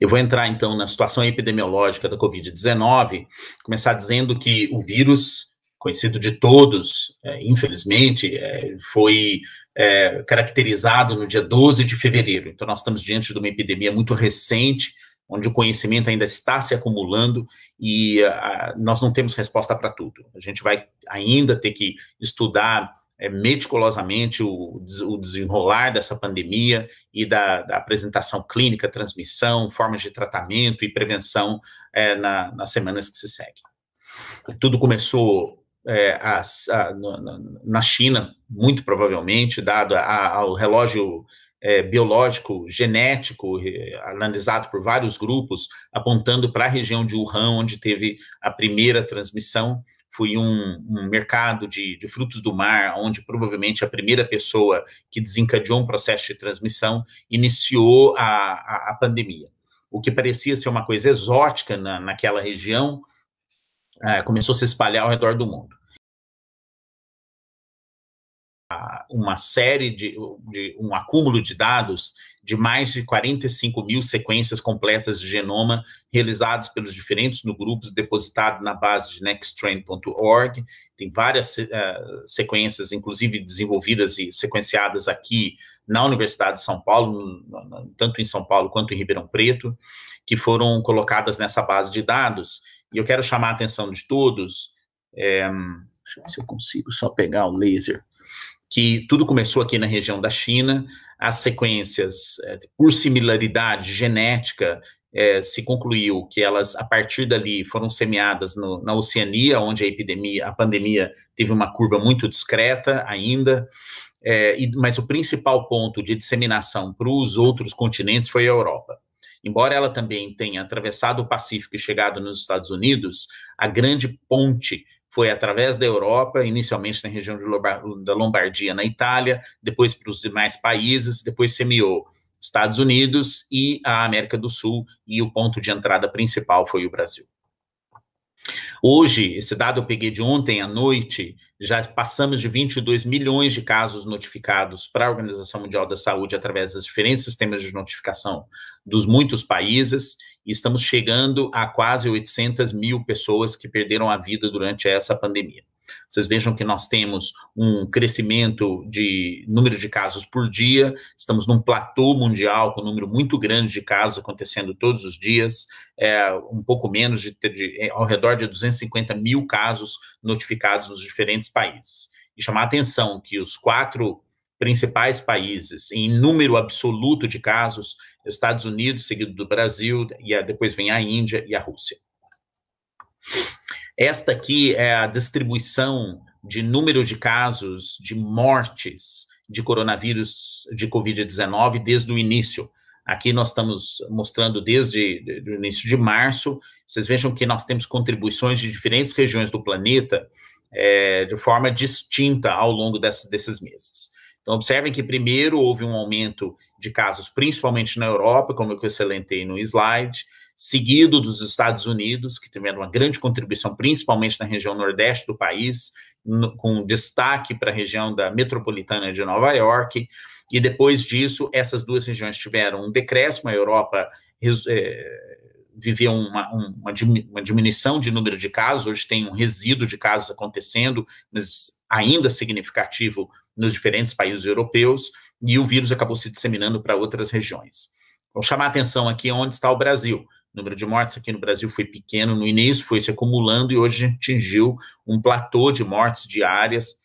Eu vou entrar então na situação epidemiológica da Covid-19, começar dizendo que o vírus, conhecido de todos, é, infelizmente, é, foi é, caracterizado no dia 12 de fevereiro. Então, nós estamos diante de uma epidemia muito recente, onde o conhecimento ainda está se acumulando e uh, nós não temos resposta para tudo. A gente vai ainda ter que estudar é, meticulosamente o, o, desenrolar dessa pandemia e da, da, apresentação clínica, transmissão, formas de tratamento e prevenção é, na, nas semanas que se seguem. Tudo começou é, a, a, na, na, China, muito provavelmente, dado ao relógio é, biológico, genético, analisado por vários grupos, apontando para a região de Wuhan, onde teve a primeira transmissão. Foi um, um mercado de, de, frutos do mar, onde provavelmente a primeira pessoa que desencadeou um processo de transmissão iniciou a, a, a pandemia. O que parecia ser uma coisa exótica na, naquela região, é, começou a se espalhar ao redor do mundo uma série de, de, um acúmulo de dados de mais de 45 mil sequências completas de genoma realizados pelos diferentes no grupos depositado na base de nexttrain.org. Tem várias uh, sequências, inclusive desenvolvidas e sequenciadas aqui na Universidade de São Paulo, no, no, tanto em São Paulo quanto em Ribeirão Preto, que foram colocadas nessa base de dados. E eu quero chamar a atenção de todos. É, deixa eu ver se eu consigo só pegar o laser que tudo começou aqui na região da China, as sequências, é, por similaridade genética, é, se concluiu que elas, a partir dali, foram semeadas no, na Oceania, onde a epidemia, a pandemia teve uma curva muito discreta ainda, é, e, mas o principal ponto de disseminação para os outros continentes foi a Europa. Embora ela também tenha atravessado o Pacífico e chegado nos Estados Unidos, a grande ponte foi através da Europa, inicialmente na região da Lombardia, na Itália, depois para os demais países, depois semeou Estados Unidos e a América do Sul, e o ponto de entrada principal foi o Brasil. Hoje, esse dado eu peguei de ontem à noite, já passamos de 22 milhões de casos notificados para a Organização Mundial da Saúde através dos diferentes sistemas de notificação dos muitos países, e estamos chegando a quase 800 mil pessoas que perderam a vida durante essa pandemia. Vocês vejam que nós temos um crescimento de número de casos por dia, estamos num platô mundial com um número muito grande de casos acontecendo todos os dias, é, um pouco menos de, de é, ao redor de 250 mil casos notificados nos diferentes países. E chamar a atenção que os quatro principais países em número absoluto de casos, Estados Unidos, seguido do Brasil, e depois vem a Índia e a Rússia. Esta aqui é a distribuição de número de casos, de mortes de coronavírus, de Covid-19, desde o início. Aqui nós estamos mostrando desde o início de março. Vocês vejam que nós temos contribuições de diferentes regiões do planeta é, de forma distinta ao longo desses, desses meses. Então, observem que primeiro houve um aumento de casos, principalmente na Europa, como eu excelentei no slide, seguido dos Estados Unidos, que tiveram uma grande contribuição, principalmente na região nordeste do país, no, com destaque para a região da metropolitana de Nova York, e depois disso, essas duas regiões tiveram um decréscimo, a Europa é, viveu uma, uma, uma diminuição de número de casos, hoje tem um resíduo de casos acontecendo, mas ainda significativo nos diferentes países europeus, e o vírus acabou se disseminando para outras regiões. Vou chamar a atenção aqui onde está o Brasil. O número de mortes aqui no Brasil foi pequeno no início, foi se acumulando e hoje atingiu um platô de mortes diárias.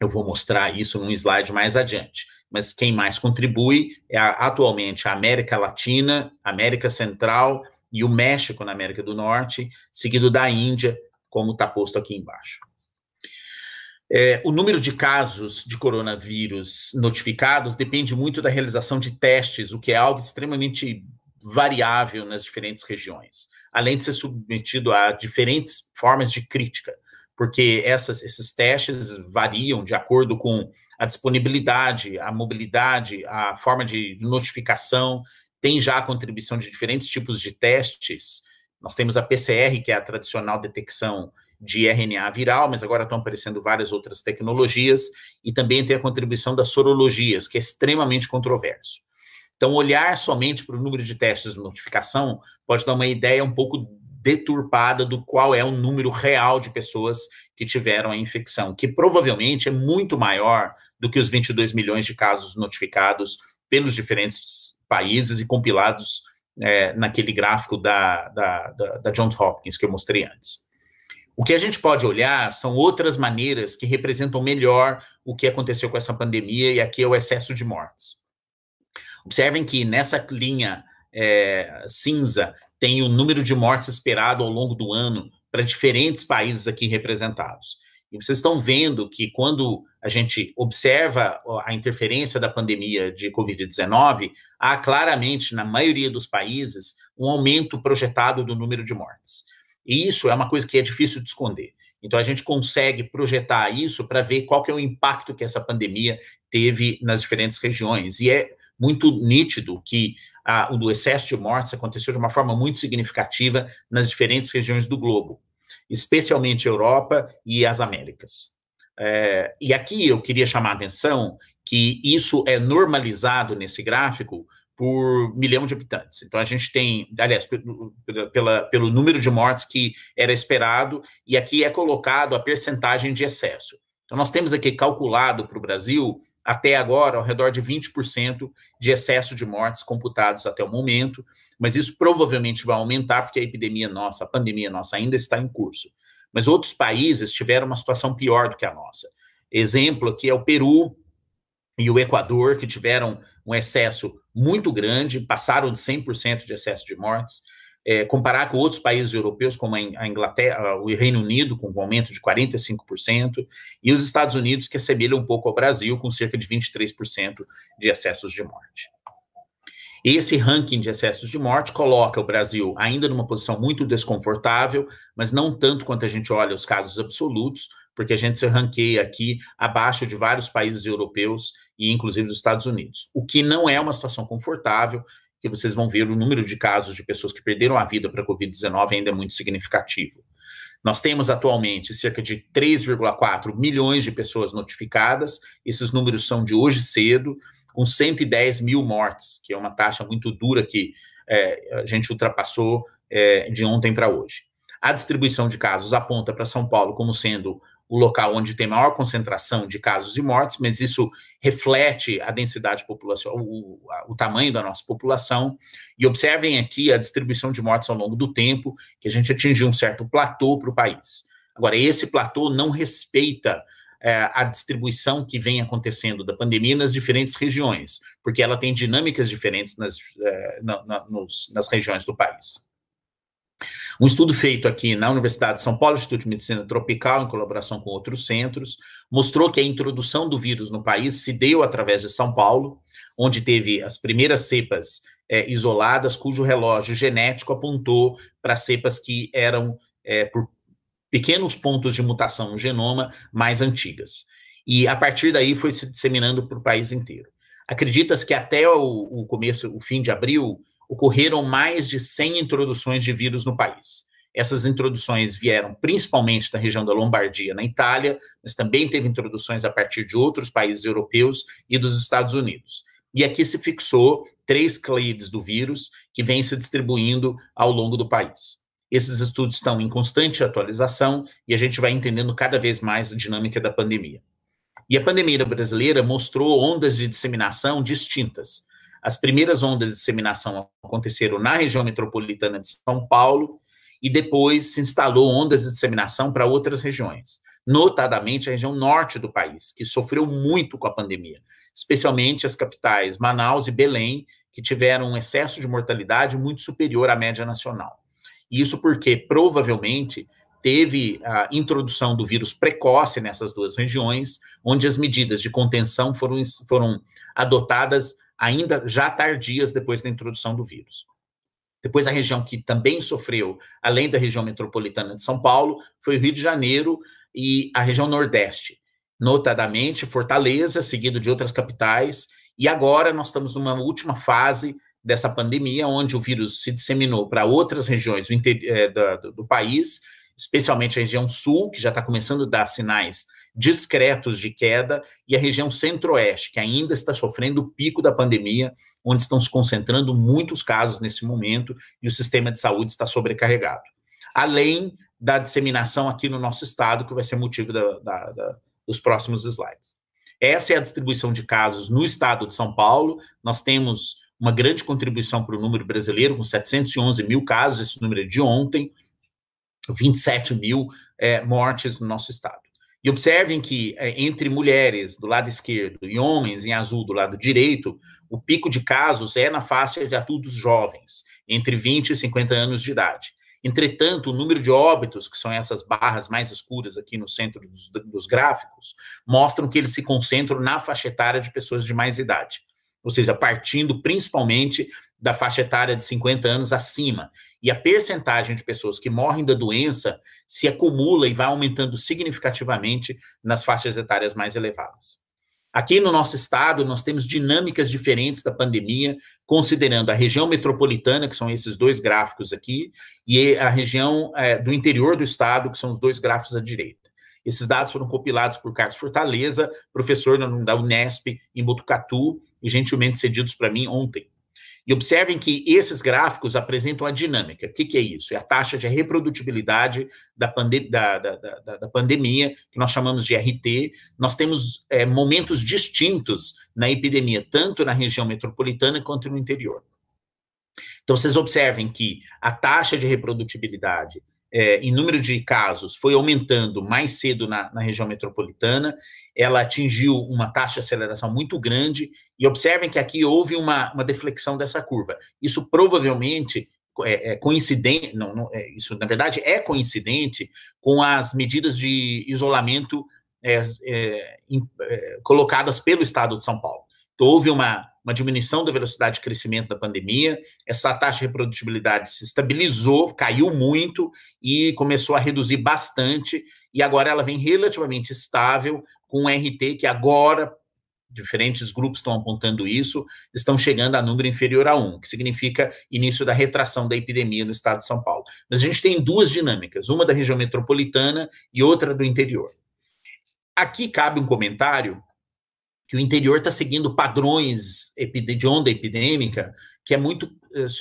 Eu vou mostrar isso num slide mais adiante. Mas quem mais contribui é a, atualmente a América Latina, América Central e o México na América do Norte, seguido da Índia, como está posto aqui embaixo. É, o número de casos de coronavírus notificados depende muito da realização de testes, o que é algo extremamente variável nas diferentes regiões, além de ser submetido a diferentes formas de crítica, porque essas, esses testes variam de acordo com a disponibilidade, a mobilidade, a forma de notificação, tem já a contribuição de diferentes tipos de testes. Nós temos a PCR, que é a tradicional detecção de RNA viral, mas agora estão aparecendo várias outras tecnologias, e também tem a contribuição das sorologias, que é extremamente controverso. Então, olhar somente para o número de testes de notificação pode dar uma ideia um pouco deturpada do qual é o número real de pessoas que tiveram a infecção, que provavelmente é muito maior do que os 22 milhões de casos notificados pelos diferentes países e compilados é, naquele gráfico da, da, da, da Johns Hopkins que eu mostrei antes. O que a gente pode olhar são outras maneiras que representam melhor o que aconteceu com essa pandemia, e aqui é o excesso de mortes. Observem que nessa linha é, cinza tem o número de mortes esperado ao longo do ano para diferentes países aqui representados. E vocês estão vendo que quando a gente observa a interferência da pandemia de Covid-19, há claramente, na maioria dos países, um aumento projetado do número de mortes. E isso é uma coisa que é difícil de esconder. Então a gente consegue projetar isso para ver qual que é o impacto que essa pandemia teve nas diferentes regiões. E é muito nítido que a, o excesso de mortes aconteceu de uma forma muito significativa nas diferentes regiões do globo, especialmente Europa e as Américas. É, e aqui eu queria chamar a atenção que isso é normalizado nesse gráfico por milhão de habitantes. Então, a gente tem, aliás, pela, pelo número de mortes que era esperado, e aqui é colocado a percentagem de excesso. Então, nós temos aqui calculado para o Brasil, até agora, ao redor de 20% de excesso de mortes computados até o momento, mas isso provavelmente vai aumentar, porque a epidemia nossa, a pandemia nossa ainda está em curso. Mas outros países tiveram uma situação pior do que a nossa. Exemplo aqui é o Peru e o Equador, que tiveram um excesso muito grande, passaram de 100% de excesso de mortes. É, comparar com outros países europeus, como a Inglaterra, o Reino Unido, com um aumento de 45%, e os Estados Unidos, que assemelham um pouco ao Brasil, com cerca de 23% de excessos de morte. Esse ranking de excessos de morte coloca o Brasil ainda numa posição muito desconfortável, mas não tanto quanto a gente olha os casos absolutos, porque a gente se ranqueia aqui abaixo de vários países europeus e inclusive dos Estados Unidos. O que não é uma situação confortável, que vocês vão ver o número de casos de pessoas que perderam a vida para a Covid-19 ainda é muito significativo. Nós temos atualmente cerca de 3,4 milhões de pessoas notificadas, esses números são de hoje cedo, com 110 mil mortes, que é uma taxa muito dura que é, a gente ultrapassou é, de ontem para hoje. A distribuição de casos aponta para São Paulo como sendo o local onde tem maior concentração de casos e mortes, mas isso reflete a densidade populacional, o, o, tamanho da nossa população. E observem aqui a distribuição de mortes ao longo do tempo, que a gente atingiu um certo platô para o país. Agora, esse platô não respeita é, a distribuição que vem acontecendo da pandemia nas diferentes regiões, porque ela tem dinâmicas diferentes nas, é, na, na, nos, nas regiões do país. Um estudo feito aqui na Universidade de São Paulo, Instituto de Medicina Tropical, em colaboração com outros centros, mostrou que a introdução do vírus no país se deu através de São Paulo, onde teve as primeiras cepas é, isoladas, cujo relógio genético apontou para cepas que eram, é, por pequenos pontos de mutação no genoma, mais antigas. E a partir daí foi se disseminando para o país inteiro. Acredita-se que até o, o começo, o fim de abril, ocorreram mais de 100 introduções de vírus no país. Essas introduções vieram principalmente da região da Lombardia, na Itália, mas também teve introduções a partir de outros países europeus e dos Estados Unidos. E aqui se fixou três clades do vírus que vêm se distribuindo ao longo do país. Esses estudos estão em constante atualização e a gente vai entendendo cada vez mais a dinâmica da pandemia. E a pandemia brasileira mostrou ondas de disseminação distintas. As primeiras ondas de disseminação aconteceram na região metropolitana de São Paulo e depois se instalou ondas de disseminação para outras regiões, notadamente a região norte do país, que sofreu muito com a pandemia, especialmente as capitais Manaus e Belém, que tiveram um excesso de mortalidade muito superior à média nacional. Isso porque provavelmente teve a introdução do vírus precoce nessas duas regiões, onde as medidas de contenção foram, foram adotadas ainda já tardias depois da introdução do vírus. Depois, a região que também sofreu, além da região metropolitana de São Paulo, foi o Rio de Janeiro e a região Nordeste, notadamente Fortaleza, seguido de outras capitais. E agora nós estamos numa última fase dessa pandemia, onde o vírus se disseminou para outras regiões do, é, do, do país, especialmente a região sul, que já está começando a dar sinais discretos de queda, e a região centro-oeste, que ainda está sofrendo o pico da pandemia, onde estão se concentrando muitos casos nesse momento e o sistema de saúde está sobrecarregado. Além da disseminação aqui no nosso estado, que vai ser motivo da, da, da, dos próximos slides. Essa é a distribuição de casos no estado de São Paulo. Nós temos uma grande contribuição para o número brasileiro, com 711 mil casos, esse número é de ontem, 27 mil é, mortes no nosso estado. E observem que é, entre mulheres do lado esquerdo e homens em azul do lado direito, o pico de casos é na faixa de adultos jovens, entre 20 e 50 anos de idade. Entretanto, o número de óbitos, que são essas barras mais escuras aqui no centro dos, dos gráficos, mostram que eles se concentram na faixa etária de pessoas de mais idade ou seja, partindo principalmente da faixa etária de 50 anos acima. E a percentagem de pessoas que morrem da doença se acumula e vai aumentando significativamente nas faixas etárias mais elevadas. Aqui no nosso estado, nós temos dinâmicas diferentes da pandemia, considerando a região metropolitana, que são esses dois gráficos aqui, e a região é, do interior do estado, que são os dois gráficos à direita. Esses dados foram compilados por Carlos Fortaleza, professor da Unesp em Botucatu, e gentilmente cedidos para mim ontem. E observem que esses gráficos apresentam a dinâmica. O que, que é isso? É a taxa de reprodutibilidade da, pande da, da, da, da pandemia, que nós chamamos de RT. Nós temos é, momentos distintos na epidemia, tanto na região metropolitana quanto no interior. Então, vocês observem que a taxa de reprodutibilidade é, em número de casos foi aumentando mais cedo na, na, região metropolitana, ela atingiu uma taxa de aceleração muito grande, e observem que aqui houve uma, uma deflexão dessa curva. Isso provavelmente é, é coincidente, não, não é, isso na verdade é coincidente com as medidas de isolamento é, é, é, colocadas pelo Estado de São Paulo. Houve uma, uma diminuição da velocidade de crescimento da pandemia, essa taxa de reprodutibilidade se estabilizou, caiu muito e começou a reduzir bastante, e agora ela vem relativamente estável, com um RT que agora, diferentes grupos estão apontando isso, estão chegando a número inferior a 1, que significa início da retração da epidemia no estado de São Paulo. Mas a gente tem duas dinâmicas, uma da região metropolitana e outra do interior. Aqui cabe um comentário que o interior está seguindo padrões de onda epidêmica que é muito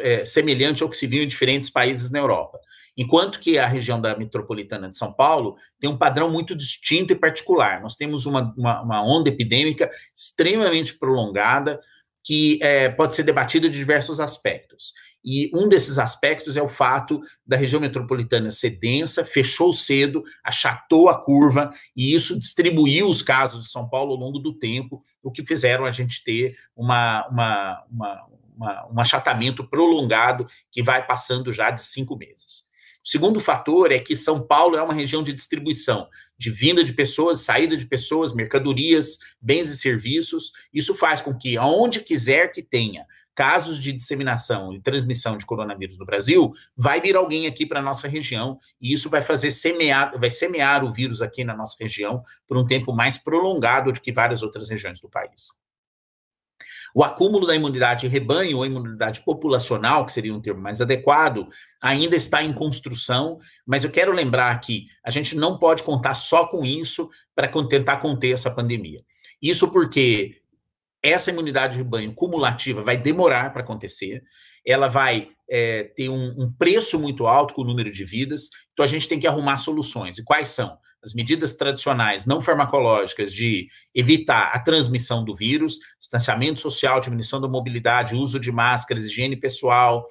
é, semelhante ao que se viu em diferentes países na Europa. Enquanto que a região da metropolitana de São Paulo tem um padrão muito distinto e particular. Nós temos uma, uma, uma onda epidêmica extremamente prolongada, que é, pode ser debatida de diversos aspectos. E um desses aspectos é o fato da região metropolitana ser densa, fechou cedo, achatou a curva, e isso distribuiu os casos de São Paulo ao longo do tempo, o que fizeram a gente ter uma, uma, uma, uma um achatamento prolongado que vai passando já de cinco meses. O segundo fator é que São Paulo é uma região de distribuição, de vinda de pessoas, saída de pessoas, mercadorias, bens e serviços. Isso faz com que, aonde quiser que tenha casos de disseminação e transmissão de coronavírus no Brasil, vai vir alguém aqui para a nossa região e isso vai fazer semear, vai semear o vírus aqui na nossa região por um tempo mais prolongado do que várias outras regiões do país. O acúmulo da imunidade rebanho ou imunidade populacional, que seria um termo mais adequado, ainda está em construção, mas eu quero lembrar que a gente não pode contar só com isso para tentar conter essa pandemia. Isso porque essa imunidade de rebanho cumulativa vai demorar para acontecer, ela vai é, ter um, um, preço muito alto com o número de vidas, então a gente tem que arrumar soluções. E quais são? As medidas tradicionais não farmacológicas de evitar a transmissão do vírus, distanciamento social, diminuição da mobilidade, uso de máscaras, higiene pessoal,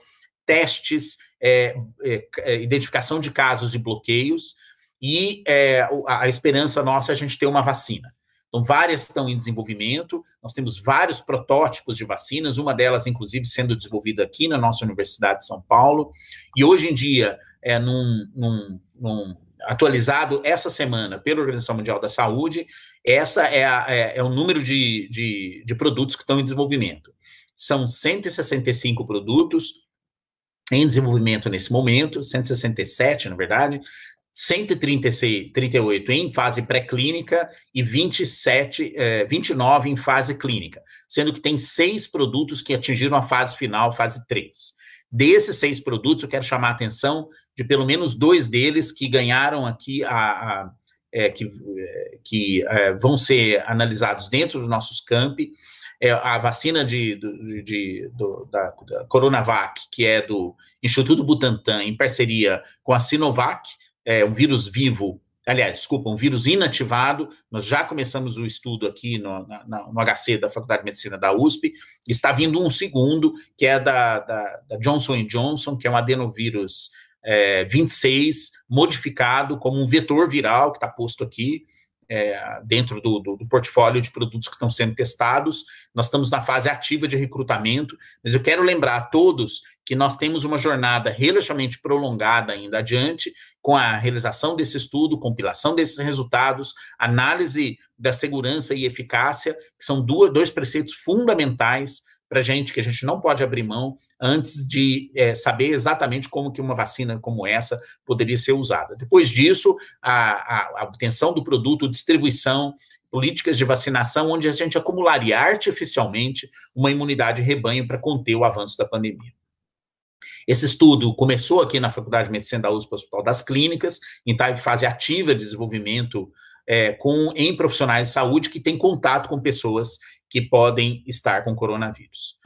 testes, é, é, é identificação de casos e bloqueios, e é, a, a esperança nossa é a gente ter uma vacina. Então, várias estão em desenvolvimento, nós temos vários protótipos de vacinas, uma delas, inclusive, sendo desenvolvida aqui na nossa Universidade de São Paulo, e hoje em dia, é, num, num, num atualizado essa semana pela Organização Mundial da Saúde, essa é, a, é, é o número de, de, de produtos que estão em desenvolvimento. São 165 produtos em desenvolvimento nesse momento, 167, na verdade, 138 em fase pré-clínica e 27, eh, 29 em fase clínica, sendo que tem seis produtos que atingiram a fase final, fase 3. Desses seis produtos, eu quero chamar a atenção de pelo menos dois deles que ganharam aqui a, a é, que, é, que é, vão ser analisados dentro dos nossos campi. É, a vacina de, de, de do, da, da, Coronavac, que é do Instituto Butantan, em parceria com a Sinovac, é um vírus vivo, aliás, desculpa, um vírus inativado. Nós já começamos o estudo aqui no, na, no HC da Faculdade de Medicina da USP. Está vindo um segundo, que é da, da, da Johnson Johnson, que é um adenovírus é, 26, modificado como um vetor viral, que está posto aqui, é, dentro do, do, do, portfólio de produtos que estão sendo testados. Nós estamos na fase ativa de recrutamento, mas eu quero lembrar a todos que nós temos uma jornada relativamente prolongada ainda adiante, com a realização desse estudo, compilação desses resultados, análise da segurança e eficácia, que são duas, dois preceitos fundamentais para a gente, que a gente não pode abrir mão antes de é, saber exatamente como que uma vacina como essa poderia ser usada. Depois disso, a, a, a obtenção do produto, distribuição, políticas de vacinação, onde a gente acumularia artificialmente uma imunidade rebanho para conter o avanço da pandemia. Esse estudo começou aqui na Faculdade de Medicina da USP, Hospital das Clínicas, em fase ativa de desenvolvimento é, com, em profissionais de saúde que têm contato com pessoas que podem estar com coronavírus.